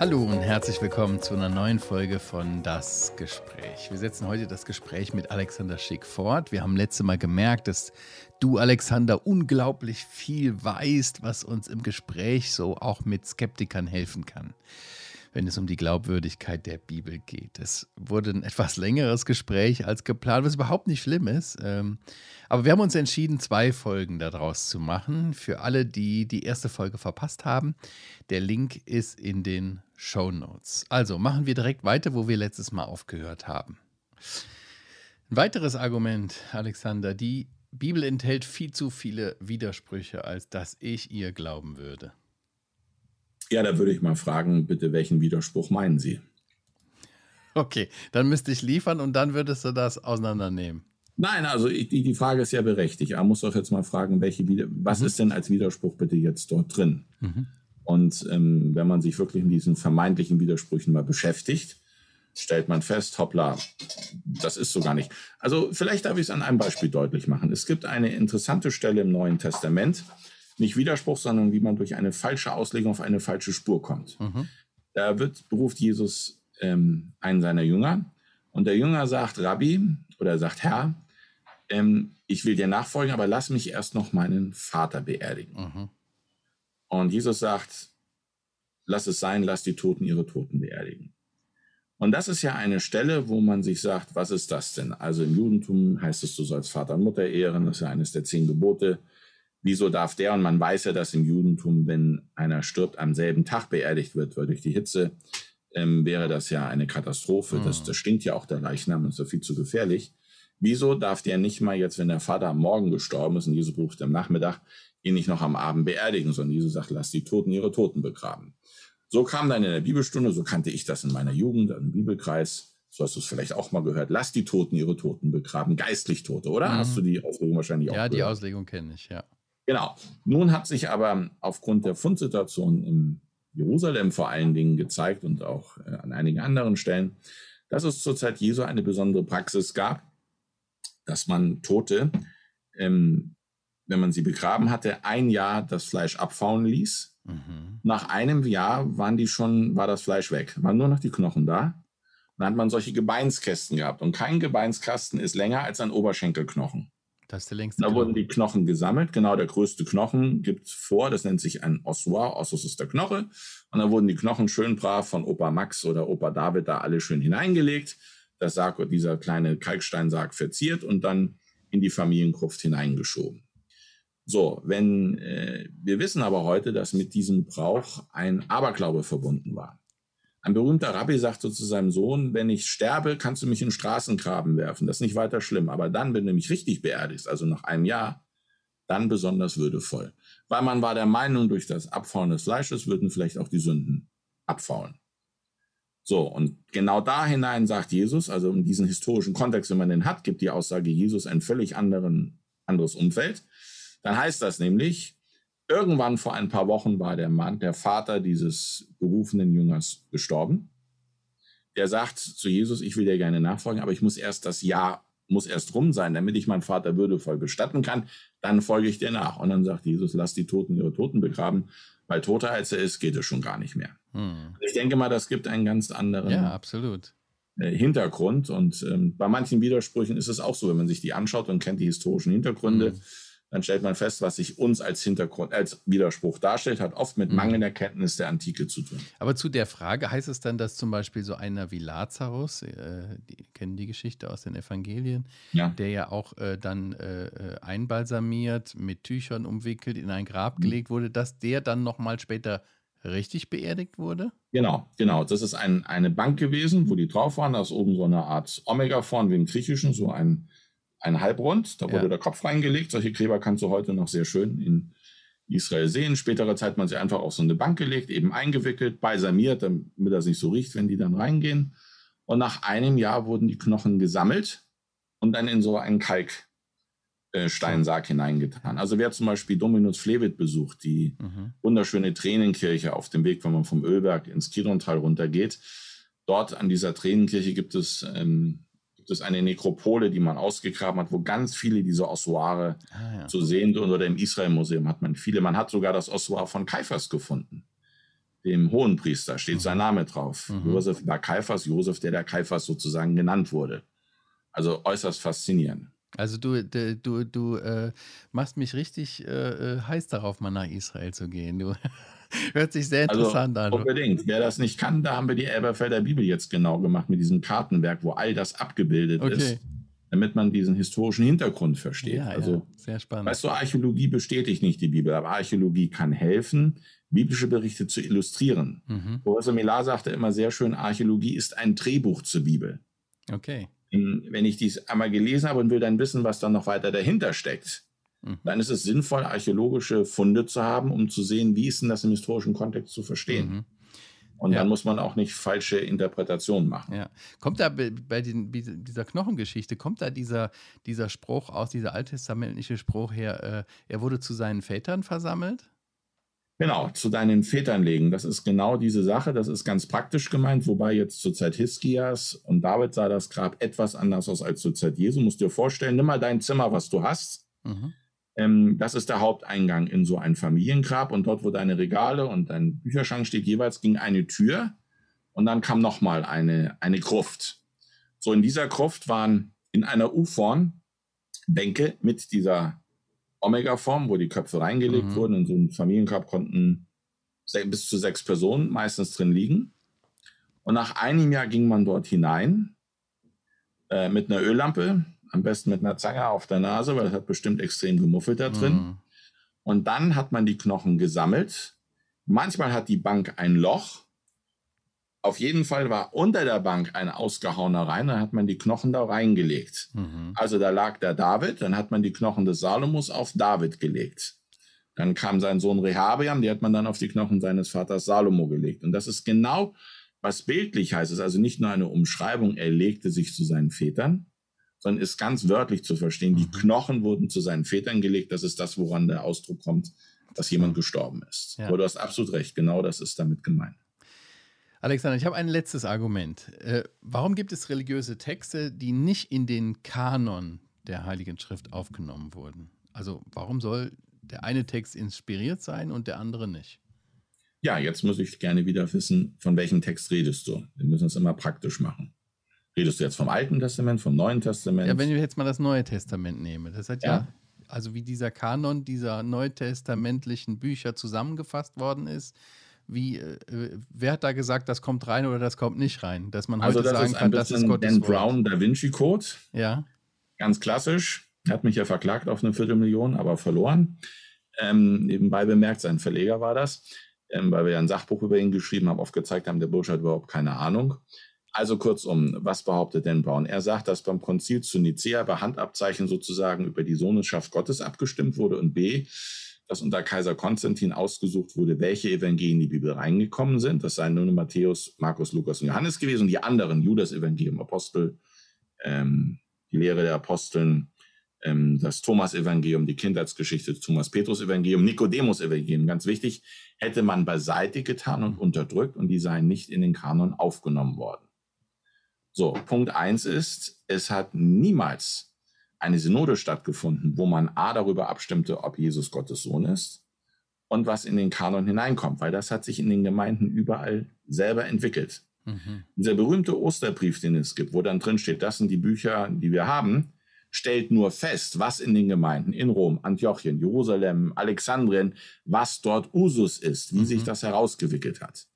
Hallo und herzlich willkommen zu einer neuen Folge von Das Gespräch. Wir setzen heute das Gespräch mit Alexander Schick fort. Wir haben letzte Mal gemerkt, dass du, Alexander, unglaublich viel weißt, was uns im Gespräch so auch mit Skeptikern helfen kann wenn es um die Glaubwürdigkeit der Bibel geht. Es wurde ein etwas längeres Gespräch als geplant, was überhaupt nicht schlimm ist. Ähm, aber wir haben uns entschieden, zwei Folgen daraus zu machen. Für alle, die die erste Folge verpasst haben, der Link ist in den Show Notes. Also machen wir direkt weiter, wo wir letztes Mal aufgehört haben. Ein weiteres Argument, Alexander, die Bibel enthält viel zu viele Widersprüche, als dass ich ihr glauben würde. Ja, da würde ich mal fragen, bitte, welchen Widerspruch meinen Sie? Okay, dann müsste ich liefern und dann würdest du das auseinandernehmen. Nein, also ich, die, die Frage ist ja berechtigt. Man muss doch jetzt mal fragen, welche, was mhm. ist denn als Widerspruch bitte jetzt dort drin? Mhm. Und ähm, wenn man sich wirklich mit diesen vermeintlichen Widersprüchen mal beschäftigt, stellt man fest, hoppla, das ist so gar nicht. Also vielleicht darf ich es an einem Beispiel deutlich machen. Es gibt eine interessante Stelle im Neuen Testament, nicht Widerspruch, sondern wie man durch eine falsche Auslegung auf eine falsche Spur kommt. Mhm. Da wird, beruft Jesus ähm, einen seiner Jünger und der Jünger sagt, Rabbi oder sagt Herr, ähm, ich will dir nachfolgen, aber lass mich erst noch meinen Vater beerdigen. Mhm. Und Jesus sagt, lass es sein, lass die Toten ihre Toten beerdigen. Und das ist ja eine Stelle, wo man sich sagt, was ist das denn? Also im Judentum heißt es, du sollst Vater und Mutter ehren, das ist ja eines der zehn Gebote wieso darf der? Und man weiß ja, dass im Judentum, wenn einer stirbt, am selben Tag beerdigt wird, weil durch die Hitze ähm, wäre das ja eine Katastrophe. Mhm. Das, das stinkt ja auch der Leichnam und ist ja viel zu gefährlich. Wieso darf der nicht mal jetzt, wenn der Vater am Morgen gestorben ist und Jesus ruft am Nachmittag, ihn nicht noch am Abend beerdigen, sondern Jesus sagt, lass die Toten ihre Toten begraben. So kam dann in der Bibelstunde, so kannte ich das in meiner Jugend, im Bibelkreis, so hast du es vielleicht auch mal gehört, lass die Toten ihre Toten begraben, geistlich Tote, oder? Mhm. Hast du die Auslegung wahrscheinlich auch Ja, gehört? die Auslegung kenne ich, ja. Genau. Nun hat sich aber aufgrund der Fundsituation in Jerusalem vor allen Dingen gezeigt und auch äh, an einigen anderen Stellen, dass es zur Zeit Jesu eine besondere Praxis gab, dass man Tote, ähm, wenn man sie begraben hatte, ein Jahr das Fleisch abfauen ließ. Mhm. Nach einem Jahr waren die schon, war das Fleisch weg, waren nur noch die Knochen da. Dann hat man solche Gebeinskästen gehabt und kein Gebeinskasten ist länger als ein Oberschenkelknochen. Das ist der längste da Knochen. wurden die Knochen gesammelt. Genau, der größte Knochen gibt vor. Das nennt sich ein Ossuar. Ossus ist der Knoche. Und dann wurden die Knochen schön brav von Opa Max oder Opa David da alle schön hineingelegt. Das Sarg, dieser kleine Kalksteinsarg verziert und dann in die Familiengruft hineingeschoben. So, wenn äh, wir wissen aber heute, dass mit diesem Brauch ein Aberglaube verbunden war. Ein berühmter Rabbi sagte zu seinem Sohn, wenn ich sterbe, kannst du mich in Straßengraben werfen. Das ist nicht weiter schlimm. Aber dann, wenn du mich richtig beerdigst, also nach einem Jahr, dann besonders würdevoll. Weil man war der Meinung, durch das Abfauen des Fleisches würden vielleicht auch die Sünden abfallen. So, und genau da hinein sagt Jesus, also in diesen historischen Kontext, wenn man den hat, gibt die Aussage Jesus ein völlig anderen, anderes Umfeld. Dann heißt das nämlich, Irgendwann vor ein paar Wochen war der Mann, der Vater dieses berufenen Jüngers gestorben. Der sagt zu Jesus, ich will dir gerne nachfolgen, aber ich muss erst das Jahr, muss erst rum sein, damit ich meinen Vater würdevoll bestatten kann. Dann folge ich dir nach. Und dann sagt Jesus, lass die Toten ihre Toten begraben, weil toter als er ist, geht es schon gar nicht mehr. Hm. Ich denke mal, das gibt einen ganz anderen ja, absolut. Äh, Hintergrund. Und ähm, bei manchen Widersprüchen ist es auch so, wenn man sich die anschaut und kennt die historischen Hintergründe. Hm dann stellt man fest, was sich uns als Hintergrund, als Widerspruch darstellt, hat oft mit mhm. mangelnder Kenntnis der Antike zu tun. Aber zu der Frage heißt es dann, dass zum Beispiel so einer wie Lazarus, äh, die kennen die Geschichte aus den Evangelien, ja. der ja auch äh, dann äh, einbalsamiert, mit Tüchern umwickelt, in ein Grab mhm. gelegt wurde, dass der dann nochmal später richtig beerdigt wurde? Genau, genau. Das ist ein, eine Bank gewesen, wo die drauf waren. Da ist oben so eine Art Omega vorn wie im Griechischen, so ein ein Halbrund, da wurde ja. der Kopf reingelegt. Solche Gräber kannst du heute noch sehr schön in Israel sehen. Spätere Zeit hat man sie einfach auf so eine Bank gelegt, eben eingewickelt, balsamiert, damit das nicht so riecht, wenn die dann reingehen. Und nach einem Jahr wurden die Knochen gesammelt und dann in so einen Kalksteinsarg hineingetan. Also wer zum Beispiel Dominus Flevit besucht, die mhm. wunderschöne Tränenkirche auf dem Weg, wenn man vom Ölberg ins Kidrontal runtergeht, dort an dieser Tränenkirche gibt es ähm, gibt es eine Nekropole, die man ausgegraben hat, wo ganz viele dieser Ossuare ah, ja. zu sehen sind. Oder im Israel-Museum hat man viele. Man hat sogar das Ossuar von Kaiphas gefunden. dem Hohenpriester, steht mhm. sein Name drauf. Mhm. Josef Bar Kaiphas, Josef, der der Kaiphas sozusagen genannt wurde. Also äußerst faszinierend. Also du, du, du äh, machst mich richtig äh, äh, heiß darauf, mal nach Israel zu gehen. Du hört sich sehr also interessant also, an. Unbedingt. Wer das nicht kann, da haben wir die Elberfelder Bibel jetzt genau gemacht mit diesem Kartenwerk, wo all das abgebildet okay. ist, damit man diesen historischen Hintergrund versteht. Ja, also, ja, sehr spannend. Weißt du, Archäologie bestätigt nicht die Bibel, aber Archäologie kann helfen, biblische Berichte zu illustrieren. Mhm. Professor Millar sagte immer sehr schön, Archäologie ist ein Drehbuch zur Bibel. Okay. Wenn ich dies einmal gelesen habe und will dann wissen, was dann noch weiter dahinter steckt, mhm. dann ist es sinnvoll, archäologische Funde zu haben, um zu sehen, wie ist denn das im historischen Kontext zu verstehen. Mhm. Und ja. dann muss man auch nicht falsche Interpretationen machen. Ja. Kommt da bei den, dieser Knochengeschichte, kommt da dieser, dieser Spruch aus, dieser alttestamentliche Spruch her, äh, er wurde zu seinen Vätern versammelt? Genau, zu deinen Vätern legen. Das ist genau diese Sache. Das ist ganz praktisch gemeint, wobei jetzt zur Zeit Hiskias und David sah das Grab etwas anders aus als zur Zeit Jesu. Musst dir vorstellen, nimm mal dein Zimmer, was du hast. Mhm. Ähm, das ist der Haupteingang in so ein Familiengrab und dort, wo deine Regale und dein Bücherschrank steht, jeweils ging eine Tür und dann kam nochmal eine, eine Gruft. So in dieser Gruft waren in einer U-Form Bänke mit dieser Omega-Form, wo die Köpfe reingelegt mhm. wurden. In so einem Familiengrab konnten bis zu sechs Personen meistens drin liegen. Und nach einem Jahr ging man dort hinein äh, mit einer Öllampe, am besten mit einer Zange auf der Nase, weil es hat bestimmt extrem gemuffelt da drin. Mhm. Und dann hat man die Knochen gesammelt. Manchmal hat die Bank ein Loch auf jeden Fall war unter der Bank ein ausgehauener rein, dann hat man die Knochen da reingelegt. Mhm. Also da lag der David, dann hat man die Knochen des Salomos auf David gelegt. Dann kam sein Sohn Rehabeam, die hat man dann auf die Knochen seines Vaters Salomo gelegt. Und das ist genau, was bildlich heißt. Es ist also nicht nur eine Umschreibung, er legte sich zu seinen Vätern, sondern ist ganz wörtlich zu verstehen. Die mhm. Knochen wurden zu seinen Vätern gelegt. Das ist das, woran der Ausdruck kommt, dass jemand gestorben ist. Ja. Aber du hast absolut recht, genau das ist damit gemeint. Alexander, ich habe ein letztes Argument. Äh, warum gibt es religiöse Texte, die nicht in den Kanon der Heiligen Schrift aufgenommen wurden? Also warum soll der eine Text inspiriert sein und der andere nicht? Ja, jetzt muss ich gerne wieder wissen, von welchem Text redest du? Wir müssen es immer praktisch machen. Redest du jetzt vom Alten Testament, vom Neuen Testament? Ja, wenn ich jetzt mal das Neue Testament nehme, das hat ja, ja also wie dieser Kanon dieser neutestamentlichen Bücher zusammengefasst worden ist, wie, äh, wer hat da gesagt, das kommt rein oder das kommt nicht rein? Dass man also heute das sagen kann, das ist Gottes Dan Brown Da Vinci Code. Ja. Ganz klassisch. Er hat mich ja verklagt auf eine Viertelmillion, aber verloren. Ähm, nebenbei bemerkt, sein Verleger war das, ähm, weil wir ja ein Sachbuch über ihn geschrieben haben, oft gezeigt haben, der Bursche hat überhaupt keine Ahnung. Also kurzum, was behauptet Dan Brown? Er sagt, dass beim Konzil zu Nicea bei Handabzeichen sozusagen über die Sohneschaft Gottes abgestimmt wurde und B, dass unter Kaiser Konstantin ausgesucht wurde, welche Evangelien in die Bibel reingekommen sind. Das seien nur Matthäus, Markus, Lukas und Johannes gewesen und die anderen, Judas-Evangelium, Apostel, ähm, die Lehre der Aposteln, ähm, das Thomas-Evangelium, die Kindheitsgeschichte des Thomas-Petrus-Evangelium, Nikodemus-Evangelium, ganz wichtig, hätte man beiseite getan und unterdrückt und die seien nicht in den Kanon aufgenommen worden. So, Punkt eins ist, es hat niemals eine Synode stattgefunden, wo man A darüber abstimmte, ob Jesus Gottes Sohn ist und was in den Kanon hineinkommt, weil das hat sich in den Gemeinden überall selber entwickelt. Mhm. Dieser berühmte Osterbrief, den es gibt, wo dann drin steht, das sind die Bücher, die wir haben, stellt nur fest, was in den Gemeinden in Rom, Antiochien, Jerusalem, Alexandrien, was dort Usus ist, wie mhm. sich das herausgewickelt hat.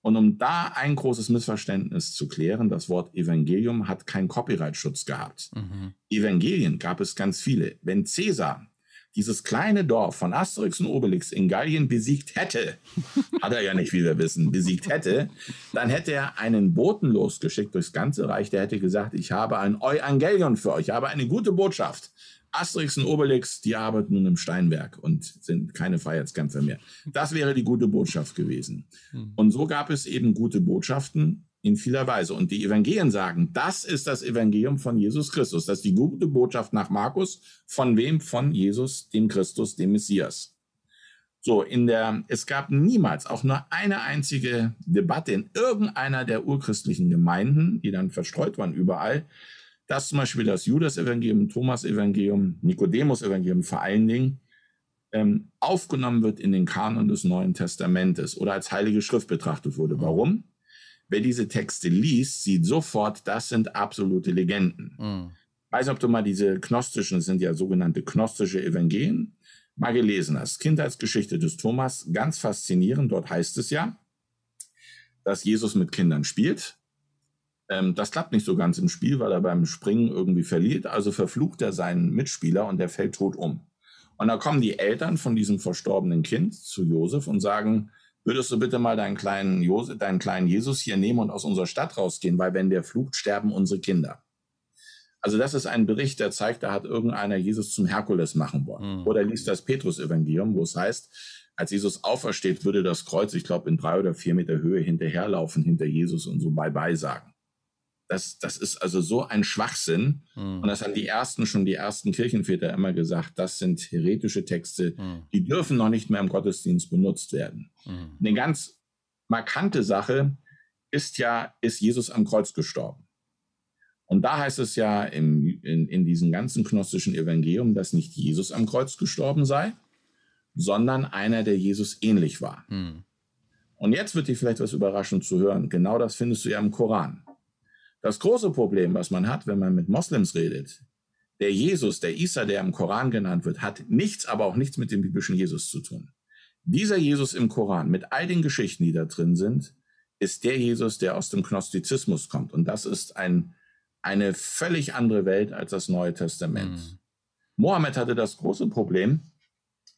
Und um da ein großes Missverständnis zu klären, das Wort Evangelium hat keinen Copyright-Schutz gehabt. Mhm. Evangelien gab es ganz viele. Wenn Caesar dieses kleine Dorf von Asterix und Obelix in Gallien besiegt hätte, hat er ja nicht, wie wir wissen, besiegt hätte, dann hätte er einen Boten losgeschickt durchs ganze Reich, der hätte gesagt, ich habe ein Evangelion für euch, ich habe eine gute Botschaft. Asterix und Obelix, die arbeiten nun im Steinwerk und sind keine Freiheitskämpfer mehr. Das wäre die gute Botschaft gewesen. Hm. Und so gab es eben gute Botschaften in vieler Weise. Und die Evangelien sagen, das ist das Evangelium von Jesus Christus. Das ist die gute Botschaft nach Markus. Von wem? Von Jesus, dem Christus, dem Messias. So, in der, es gab niemals auch nur eine einzige Debatte in irgendeiner der urchristlichen Gemeinden, die dann verstreut waren überall, dass zum Beispiel das Judas-Evangelium, Thomas-Evangelium, Nikodemus-Evangelium vor allen Dingen ähm, aufgenommen wird in den Kanon des Neuen Testamentes oder als Heilige Schrift betrachtet wurde. Mhm. Warum? Wer diese Texte liest, sieht sofort, das sind absolute Legenden. Mhm. Weiß ob du mal diese gnostischen, sind ja sogenannte gnostische Evangelien, mal gelesen hast. Kindheitsgeschichte des Thomas, ganz faszinierend. Dort heißt es ja, dass Jesus mit Kindern spielt. Ähm, das klappt nicht so ganz im Spiel, weil er beim Springen irgendwie verliert. Also verflucht er seinen Mitspieler und der fällt tot um. Und da kommen die Eltern von diesem verstorbenen Kind zu Josef und sagen, würdest du bitte mal deinen kleinen, Josef, deinen kleinen Jesus hier nehmen und aus unserer Stadt rausgehen, weil wenn der flucht, sterben unsere Kinder. Also das ist ein Bericht, der zeigt, da hat irgendeiner Jesus zum Herkules machen wollen. Mhm. Oder liest das Petrus-Evangelium, wo es heißt, als Jesus aufersteht, würde das Kreuz, ich glaube, in drei oder vier Meter Höhe hinterherlaufen, hinter Jesus und so Bye-bye sagen. Das, das ist also so ein Schwachsinn. Mhm. Und das haben die ersten, schon die ersten Kirchenväter immer gesagt, das sind heretische Texte, mhm. die dürfen noch nicht mehr im Gottesdienst benutzt werden. Mhm. Eine ganz markante Sache ist ja, ist Jesus am Kreuz gestorben. Und da heißt es ja im, in, in diesem ganzen gnostischen Evangelium, dass nicht Jesus am Kreuz gestorben sei, sondern einer, der Jesus ähnlich war. Mhm. Und jetzt wird dir vielleicht was überraschend zu hören. Genau das findest du ja im Koran. Das große Problem, was man hat, wenn man mit Moslems redet, der Jesus, der Isa, der im Koran genannt wird, hat nichts, aber auch nichts mit dem biblischen Jesus zu tun. Dieser Jesus im Koran, mit all den Geschichten, die da drin sind, ist der Jesus, der aus dem Gnostizismus kommt. Und das ist ein, eine völlig andere Welt als das Neue Testament. Mhm. Mohammed hatte das große Problem,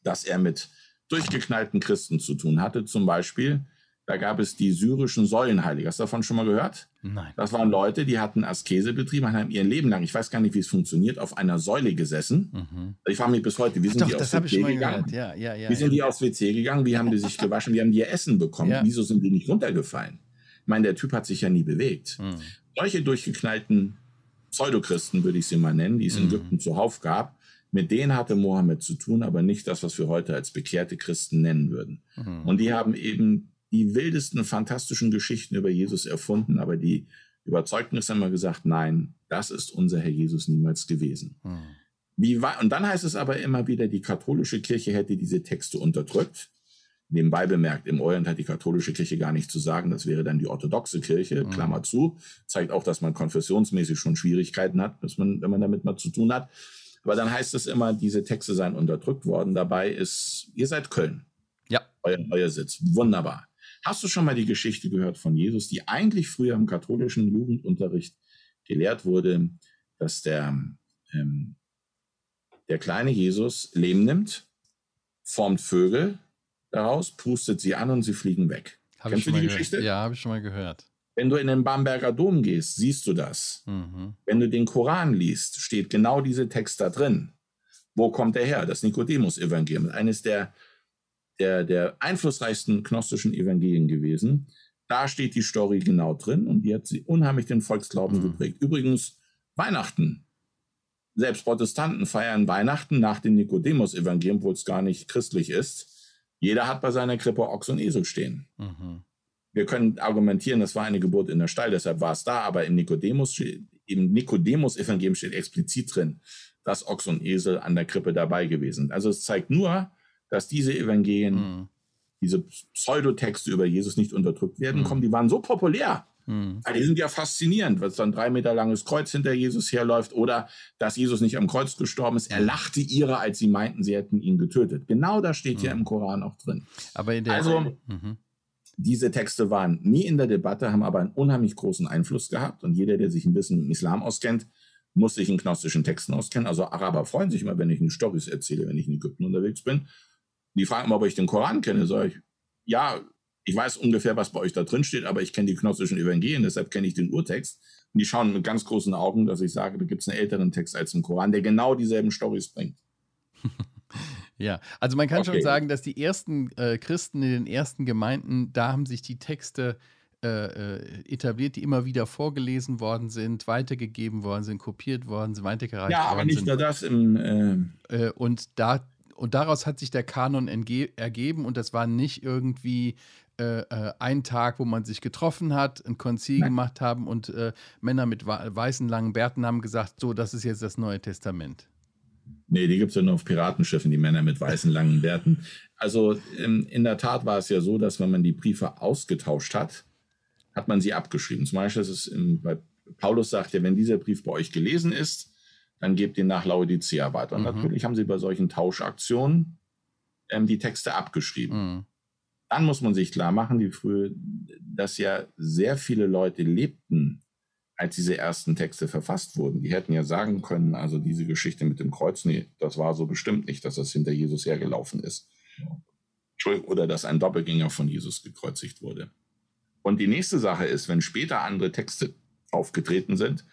dass er mit durchgeknallten Christen zu tun hatte. Zum Beispiel da gab es die syrischen Säulenheilige. Hast du davon schon mal gehört? Nein. Das waren Leute, die hatten Askese betrieben, haben ihr Leben lang, ich weiß gar nicht, wie es funktioniert, auf einer Säule gesessen. Mhm. Ich frage mich bis heute, wie sind Ach die doch, aufs WC gegangen? Ja, ja, ja, wie sind die aufs WC gegangen? Wie haben die sich gewaschen? Wie haben die ihr Essen bekommen? Wieso sind die nicht runtergefallen? Ich meine, der Typ hat sich ja nie bewegt. Mhm. Solche durchgeknallten Pseudochristen, würde ich sie mal nennen, die es in mhm. Ägypten zuhauf gab, mit denen hatte Mohammed zu tun, aber nicht das, was wir heute als bekehrte Christen nennen würden. Mhm. Und die haben eben die wildesten, fantastischen Geschichten über Jesus erfunden, aber die Überzeugten ist immer gesagt, nein, das ist unser Herr Jesus niemals gewesen. Hm. Wie und dann heißt es aber immer wieder, die katholische Kirche hätte diese Texte unterdrückt. Nebenbei bemerkt, im Orient hat die katholische Kirche gar nicht zu sagen, das wäre dann die orthodoxe Kirche, hm. Klammer zu. Zeigt auch, dass man konfessionsmäßig schon Schwierigkeiten hat, dass man, wenn man damit mal zu tun hat. Aber dann heißt es immer, diese Texte seien unterdrückt worden. Dabei ist, ihr seid Köln. Ja. Euer, euer Sitz. Wunderbar. Hast du schon mal die Geschichte gehört von Jesus, die eigentlich früher im katholischen Jugendunterricht gelehrt wurde, dass der, ähm, der kleine Jesus Lehm nimmt, formt Vögel daraus, pustet sie an und sie fliegen weg. Hab Kennst du die Geschichte? Gehört. Ja, habe ich schon mal gehört. Wenn du in den Bamberger Dom gehst, siehst du das. Mhm. Wenn du den Koran liest, steht genau diese Text da drin. Wo kommt er her? Das Nikodemus-Evangelium, eines der der, der einflussreichsten gnostischen Evangelien gewesen. Da steht die Story genau drin und die hat sie unheimlich den Volksglauben mhm. geprägt. Übrigens, Weihnachten. Selbst Protestanten feiern Weihnachten nach dem Nikodemus-Evangelium, wo es gar nicht christlich ist. Jeder hat bei seiner Krippe Ochs und Esel stehen. Mhm. Wir können argumentieren, das war eine Geburt in der Stall, deshalb war es da, aber im Nikodemus, im Nikodemus-Evangelium steht explizit drin, dass Ochs und Esel an der Krippe dabei gewesen sind. Also es zeigt nur, dass diese Evangelien, mhm. diese Pseudotexte über Jesus nicht unterdrückt werden mhm. kommen, die waren so populär. Mhm. Die sind ja faszinierend, was dann drei Meter langes Kreuz hinter Jesus herläuft oder dass Jesus nicht am Kreuz gestorben ist. Er lachte ihre, als sie meinten, sie hätten ihn getötet. Genau das steht ja mhm. im Koran auch drin. Aber in der also, mhm. diese Texte waren nie in der Debatte, haben aber einen unheimlich großen Einfluss gehabt. Und jeder, der sich ein bisschen im Islam auskennt, muss sich in gnostischen Texten auskennen. Also Araber freuen sich immer, wenn ich eine Storys erzähle, wenn ich in Ägypten unterwegs bin. Die fragen immer, ob ich den Koran kenne. Sag ich, ja, ich weiß ungefähr, was bei euch da drin steht, aber ich kenne die gnostischen Evangelien, deshalb kenne ich den Urtext. Und die schauen mit ganz großen Augen, dass ich sage, da gibt es einen älteren Text als im Koran, der genau dieselben Stories bringt. ja, also man kann okay. schon sagen, dass die ersten äh, Christen in den ersten Gemeinden, da haben sich die Texte äh, äh etabliert, die immer wieder vorgelesen worden sind, weitergegeben worden sind, kopiert worden sind, weitergereicht worden sind. Ja, aber nicht nur das. Im, äh, äh und da und daraus hat sich der Kanon ergeben und das war nicht irgendwie äh, äh, ein Tag, wo man sich getroffen hat, ein Konzil Nein. gemacht haben und äh, Männer mit weißen langen Bärten haben gesagt, so, das ist jetzt das Neue Testament. Nee, die gibt es ja nur auf Piratenschiffen, die Männer mit weißen langen Bärten. Also in, in der Tat war es ja so, dass wenn man die Briefe ausgetauscht hat, hat man sie abgeschrieben. Zum Beispiel ist es im, bei Paulus sagt ja, wenn dieser Brief bei euch gelesen ist, dann gebt ihn nach Laodicea weiter. Und mhm. natürlich haben sie bei solchen Tauschaktionen ähm, die Texte abgeschrieben. Mhm. Dann muss man sich klar machen, die frühe, dass ja sehr viele Leute lebten, als diese ersten Texte verfasst wurden. Die hätten ja sagen können, also diese Geschichte mit dem Kreuz, nee, das war so bestimmt nicht, dass das hinter Jesus hergelaufen ist. Oder dass ein Doppelgänger von Jesus gekreuzigt wurde. Und die nächste Sache ist, wenn später andere Texte aufgetreten sind,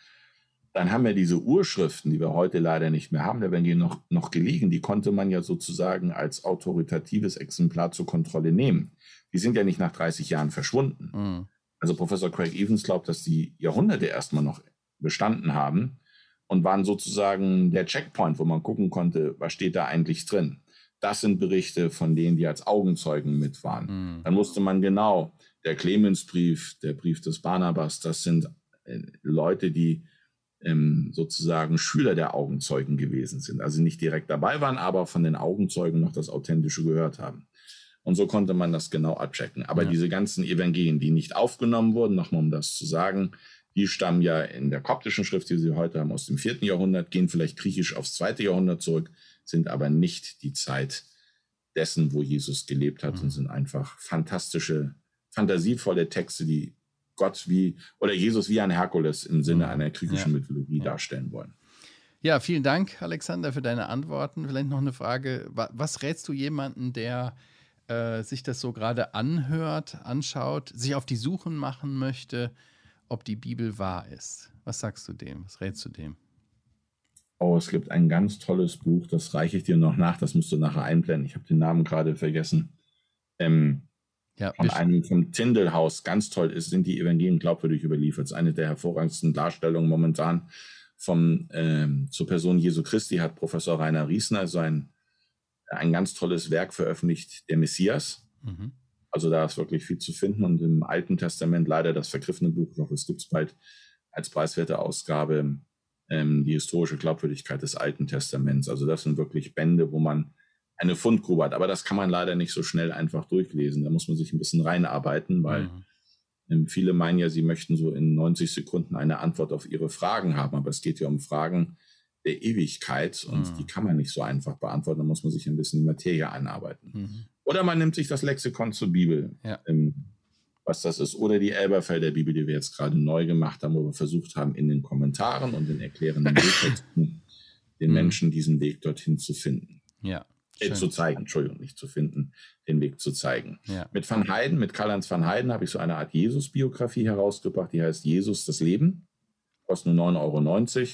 dann haben wir diese Urschriften, die wir heute leider nicht mehr haben, da werden die noch, noch gelegen, die konnte man ja sozusagen als autoritatives Exemplar zur Kontrolle nehmen. Die sind ja nicht nach 30 Jahren verschwunden. Mhm. Also Professor Craig Evans glaubt, dass die Jahrhunderte erstmal noch bestanden haben und waren sozusagen der Checkpoint, wo man gucken konnte, was steht da eigentlich drin. Das sind Berichte von denen, die als Augenzeugen mit waren. Mhm. Dann wusste man genau, der Clemensbrief, der Brief des Barnabas, das sind äh, Leute, die ähm, sozusagen Schüler der Augenzeugen gewesen sind. Also nicht direkt dabei waren, aber von den Augenzeugen noch das Authentische gehört haben. Und so konnte man das genau abchecken. Aber ja. diese ganzen Evangelien, die nicht aufgenommen wurden, nochmal um das zu sagen, die stammen ja in der koptischen Schrift, die sie heute haben, aus dem vierten Jahrhundert, gehen vielleicht griechisch aufs zweite Jahrhundert zurück, sind aber nicht die Zeit dessen, wo Jesus gelebt hat mhm. und sind einfach fantastische, fantasievolle Texte, die Gott wie oder Jesus wie ein Herkules im Sinne mhm. einer griechischen ja. Mythologie ja. darstellen wollen. Ja, vielen Dank, Alexander, für deine Antworten. Vielleicht noch eine Frage. Was rätst du jemanden, der äh, sich das so gerade anhört, anschaut, sich auf die Suchen machen möchte, ob die Bibel wahr ist? Was sagst du dem? Was rätst du dem? Oh, es gibt ein ganz tolles Buch, das reiche ich dir noch nach, das musst du nachher einblenden. Ich habe den Namen gerade vergessen. Ähm, ja, von einem vom Tindelhaus, ganz toll ist, sind die Evangelien glaubwürdig überliefert. Das ist eine der hervorragendsten Darstellungen momentan vom, ähm, zur Person Jesu Christi hat Professor Rainer Riesner so ein, ein ganz tolles Werk veröffentlicht, der Messias. Mhm. Also da ist wirklich viel zu finden und im Alten Testament leider das vergriffene Buch, ich hoffe, es gibt es bald als preiswerte Ausgabe, ähm, die historische Glaubwürdigkeit des Alten Testaments. Also das sind wirklich Bände, wo man eine Fundgrube hat. Aber das kann man leider nicht so schnell einfach durchlesen. Da muss man sich ein bisschen reinarbeiten, weil mhm. Ähm, viele meinen ja, sie möchten so in 90 Sekunden eine Antwort auf ihre Fragen haben. Aber es geht ja um Fragen der Ewigkeit und mhm. die kann man nicht so einfach beantworten. Da muss man sich ein bisschen in die Materie einarbeiten. Mhm. Oder man nimmt sich das Lexikon zur Bibel, ja. ähm, was das ist. Oder die Elberfelder Bibel, die wir jetzt gerade neu gemacht haben, wo wir versucht haben, in den Kommentaren und den erklärenden Wegtexten den mhm. Menschen diesen Weg dorthin zu finden. Ja. Äh, zu zeigen, Entschuldigung, nicht zu finden, den Weg zu zeigen. Ja. Mit Van Heiden, mit Karl-Heinz Van Heiden habe ich so eine Art Jesus-Biografie herausgebracht, die heißt Jesus das Leben, kostet nur 9,90 Euro.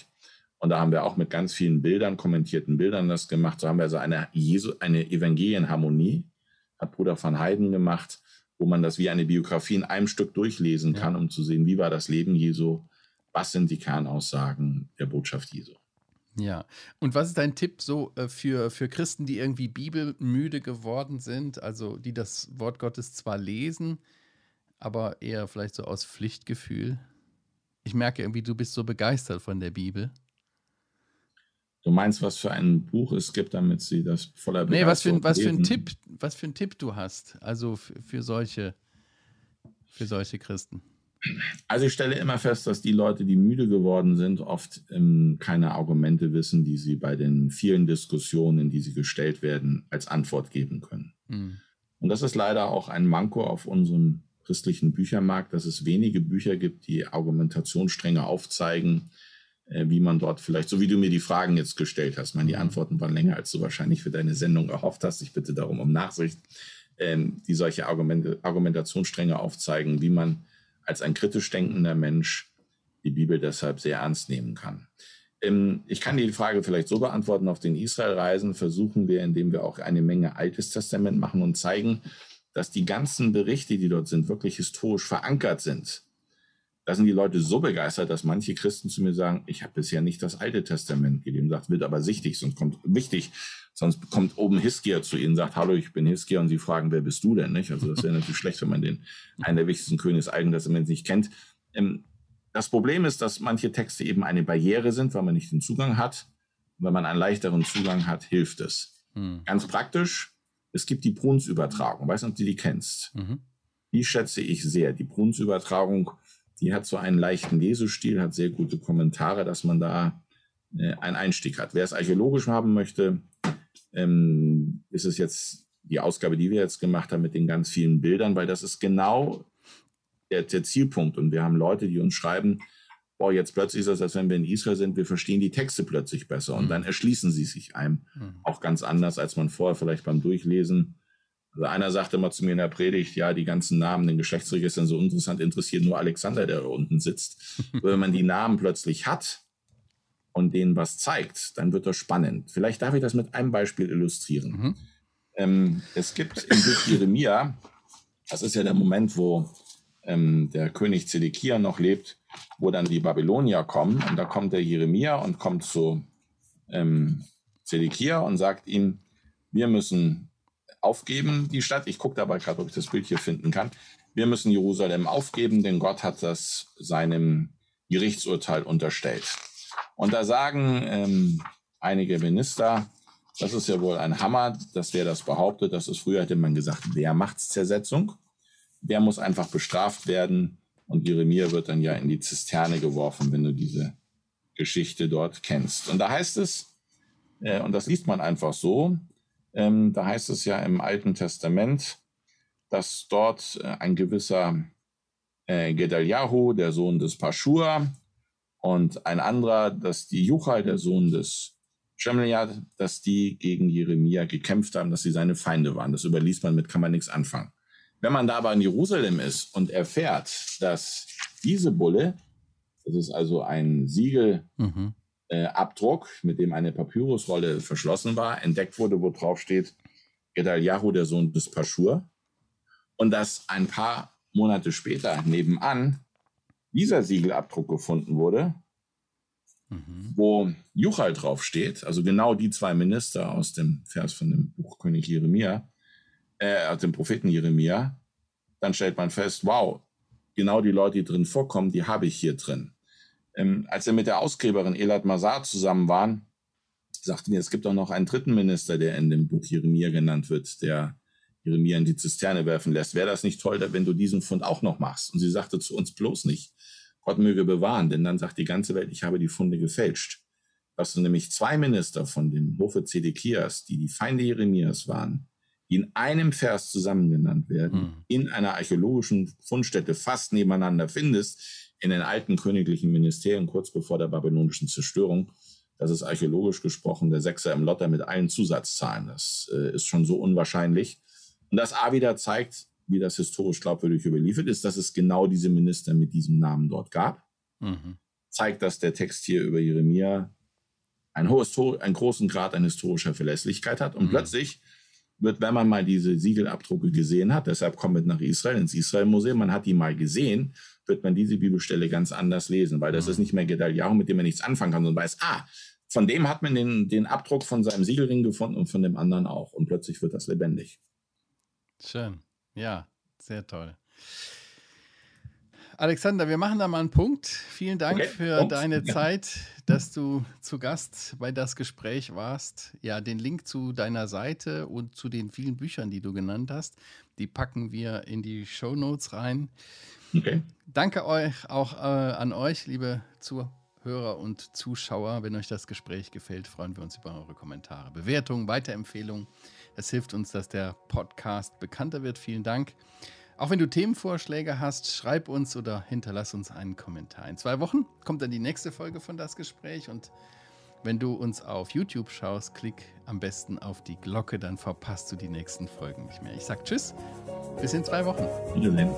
Und da haben wir auch mit ganz vielen Bildern, kommentierten Bildern das gemacht. So haben wir also eine, Jesu, eine Evangelienharmonie, hat Bruder Van Heiden gemacht, wo man das wie eine Biografie in einem Stück durchlesen kann, ja. um zu sehen, wie war das Leben Jesu, was sind die Kernaussagen der Botschaft Jesu. Ja, und was ist dein Tipp so äh, für, für Christen, die irgendwie bibelmüde geworden sind, also die das Wort Gottes zwar lesen, aber eher vielleicht so aus Pflichtgefühl? Ich merke irgendwie, du bist so begeistert von der Bibel. Du meinst, was für ein Buch es gibt, damit sie das voller Begeisterung Nee, was für, was für ein Tipp, was für ein Tipp du hast, also für, für solche, für solche Christen. Also ich stelle immer fest, dass die Leute, die müde geworden sind, oft ähm, keine Argumente wissen, die sie bei den vielen Diskussionen, in die sie gestellt werden, als Antwort geben können. Mhm. Und das ist leider auch ein Manko auf unserem christlichen Büchermarkt, dass es wenige Bücher gibt, die Argumentationsstränge aufzeigen, äh, wie man dort vielleicht, so wie du mir die Fragen jetzt gestellt hast, meine, die Antworten waren länger, als du wahrscheinlich für deine Sendung erhofft hast. Ich bitte darum um Nachsicht, ähm, die solche Argumente, Argumentationsstränge aufzeigen, wie man als ein kritisch denkender Mensch die Bibel deshalb sehr ernst nehmen kann. Ähm, ich kann die Frage vielleicht so beantworten, auf den Israelreisen versuchen wir, indem wir auch eine Menge Altes Testament machen und zeigen, dass die ganzen Berichte, die dort sind, wirklich historisch verankert sind. Da sind die Leute so begeistert, dass manche Christen zu mir sagen, ich habe bisher nicht das Alte Testament gelesen, sagt, wird aber sichtig, sonst kommt wichtig, sonst kommt oben Hiskia zu ihnen, sagt, hallo, ich bin Hiskia und sie fragen, wer bist du denn? Nicht? Also das wäre natürlich schlecht, wenn man den einen der wichtigsten Könige des Alten Testaments nicht kennt. Ähm, das Problem ist, dass manche Texte eben eine Barriere sind, weil man nicht den Zugang hat. Wenn man einen leichteren Zugang hat, hilft es. Mhm. Ganz praktisch, es gibt die Brunsübertragung. Weißt du, ob du die kennst? Mhm. Die schätze ich sehr. Die Brunsübertragung, die hat so einen leichten Lesestil, hat sehr gute Kommentare, dass man da äh, einen Einstieg hat. Wer es archäologisch haben möchte, ähm, ist es jetzt die Ausgabe, die wir jetzt gemacht haben mit den ganz vielen Bildern, weil das ist genau der, der Zielpunkt. Und wir haben Leute, die uns schreiben, boah, jetzt plötzlich ist das, als wenn wir in Israel sind, wir verstehen die Texte plötzlich besser und mhm. dann erschließen sie sich einem mhm. auch ganz anders, als man vorher vielleicht beim Durchlesen. Also einer sagte mal zu mir in der Predigt, ja, die ganzen Namen, den Geschlechtsregistern so interessant interessiert nur Alexander, der da unten sitzt. Wenn man die Namen plötzlich hat und denen was zeigt, dann wird das spannend. Vielleicht darf ich das mit einem Beispiel illustrieren. Mhm. Ähm, es gibt im Buch Jeremia, das ist ja der Moment, wo ähm, der König Zedekia noch lebt, wo dann die Babylonier kommen. Und da kommt der Jeremia und kommt zu ähm, Zedekia und sagt ihm, wir müssen aufgeben, die Stadt. Ich gucke dabei gerade, ob ich das Bild hier finden kann. Wir müssen Jerusalem aufgeben, denn Gott hat das seinem Gerichtsurteil unterstellt. Und da sagen ähm, einige Minister, das ist ja wohl ein Hammer, dass wer das behauptet. Das ist früher hätte man gesagt Wehrmachtszersetzung. Der muss einfach bestraft werden. Und Jeremia wird dann ja in die Zisterne geworfen, wenn du diese Geschichte dort kennst. Und da heißt es, äh, und das liest man einfach so, ähm, da heißt es ja im Alten Testament, dass dort äh, ein gewisser äh, Gedaliahu, der Sohn des Paschur, und ein anderer, dass die Juchal, der Sohn des Shemliah, dass die gegen Jeremia gekämpft haben, dass sie seine Feinde waren. Das überliest man mit, kann man nichts anfangen. Wenn man da aber in Jerusalem ist und erfährt, dass diese Bulle, das ist also ein Siegelabdruck, mhm. Äh, mit dem eine Papyrusrolle verschlossen war, entdeckt wurde, wo drauf steht, Gedaliahu, der Sohn des Paschur, und dass ein paar Monate später nebenan dieser Siegelabdruck gefunden wurde, mhm. wo Juchal draufsteht, also genau die zwei Minister aus dem Vers von dem Buch König Jeremia, äh, dem Propheten Jeremia, dann stellt man fest, wow, genau die Leute, die drin vorkommen, die habe ich hier drin. Ähm, als wir mit der Ausgräberin Elad Mazar zusammen waren, sagten wir, es gibt auch noch einen dritten Minister, der in dem Buch Jeremia genannt wird, der Jeremia in die Zisterne werfen lässt. Wäre das nicht toll, wenn du diesen Fund auch noch machst? Und sie sagte zu uns bloß nicht. Gott möge bewahren, denn dann sagt die ganze Welt, ich habe die Funde gefälscht. Dass du nämlich zwei Minister von dem Hofe Zedekias, die die Feinde Jeremias waren, die in einem Vers zusammen genannt werden, mhm. in einer archäologischen Fundstätte fast nebeneinander findest, in den alten königlichen Ministerien kurz bevor der babylonischen Zerstörung. Das ist archäologisch gesprochen der Sechser im Lotter mit allen Zusatzzahlen. Das äh, ist schon so unwahrscheinlich. Und das A wieder zeigt, wie das historisch glaubwürdig überliefert ist, dass es genau diese Minister mit diesem Namen dort gab. Mhm. Zeigt, dass der Text hier über Jeremia einen, einen großen Grad an historischer Verlässlichkeit hat. Und mhm. plötzlich wird, wenn man mal diese Siegelabdrucke gesehen hat, deshalb kommt mit nach Israel, ins Israel-Museum, man hat die mal gesehen, wird man diese Bibelstelle ganz anders lesen, weil das mhm. ist nicht mehr Gedaliahu, mit dem man nichts anfangen kann, sondern weiß, ah, von dem hat man den, den Abdruck von seinem Siegelring gefunden und von dem anderen auch. Und plötzlich wird das lebendig. Schön. Ja, sehr toll. Alexander, wir machen da mal einen Punkt. Vielen Dank okay. für Punkt. deine ja. Zeit, dass du zu Gast bei das Gespräch warst. Ja, den Link zu deiner Seite und zu den vielen Büchern, die du genannt hast, die packen wir in die Show Notes rein. Okay. Danke euch auch äh, an euch, liebe Zuhörer und Zuschauer. Wenn euch das Gespräch gefällt, freuen wir uns über eure Kommentare, Bewertungen, Weiterempfehlungen. Es hilft uns, dass der Podcast bekannter wird. Vielen Dank. Auch wenn du Themenvorschläge hast, schreib uns oder hinterlass uns einen Kommentar. In zwei Wochen kommt dann die nächste Folge von das Gespräch und wenn du uns auf YouTube schaust, klick am besten auf die Glocke, dann verpasst du die nächsten Folgen nicht mehr. Ich sag Tschüss, bis in zwei Wochen. Wiedersehen.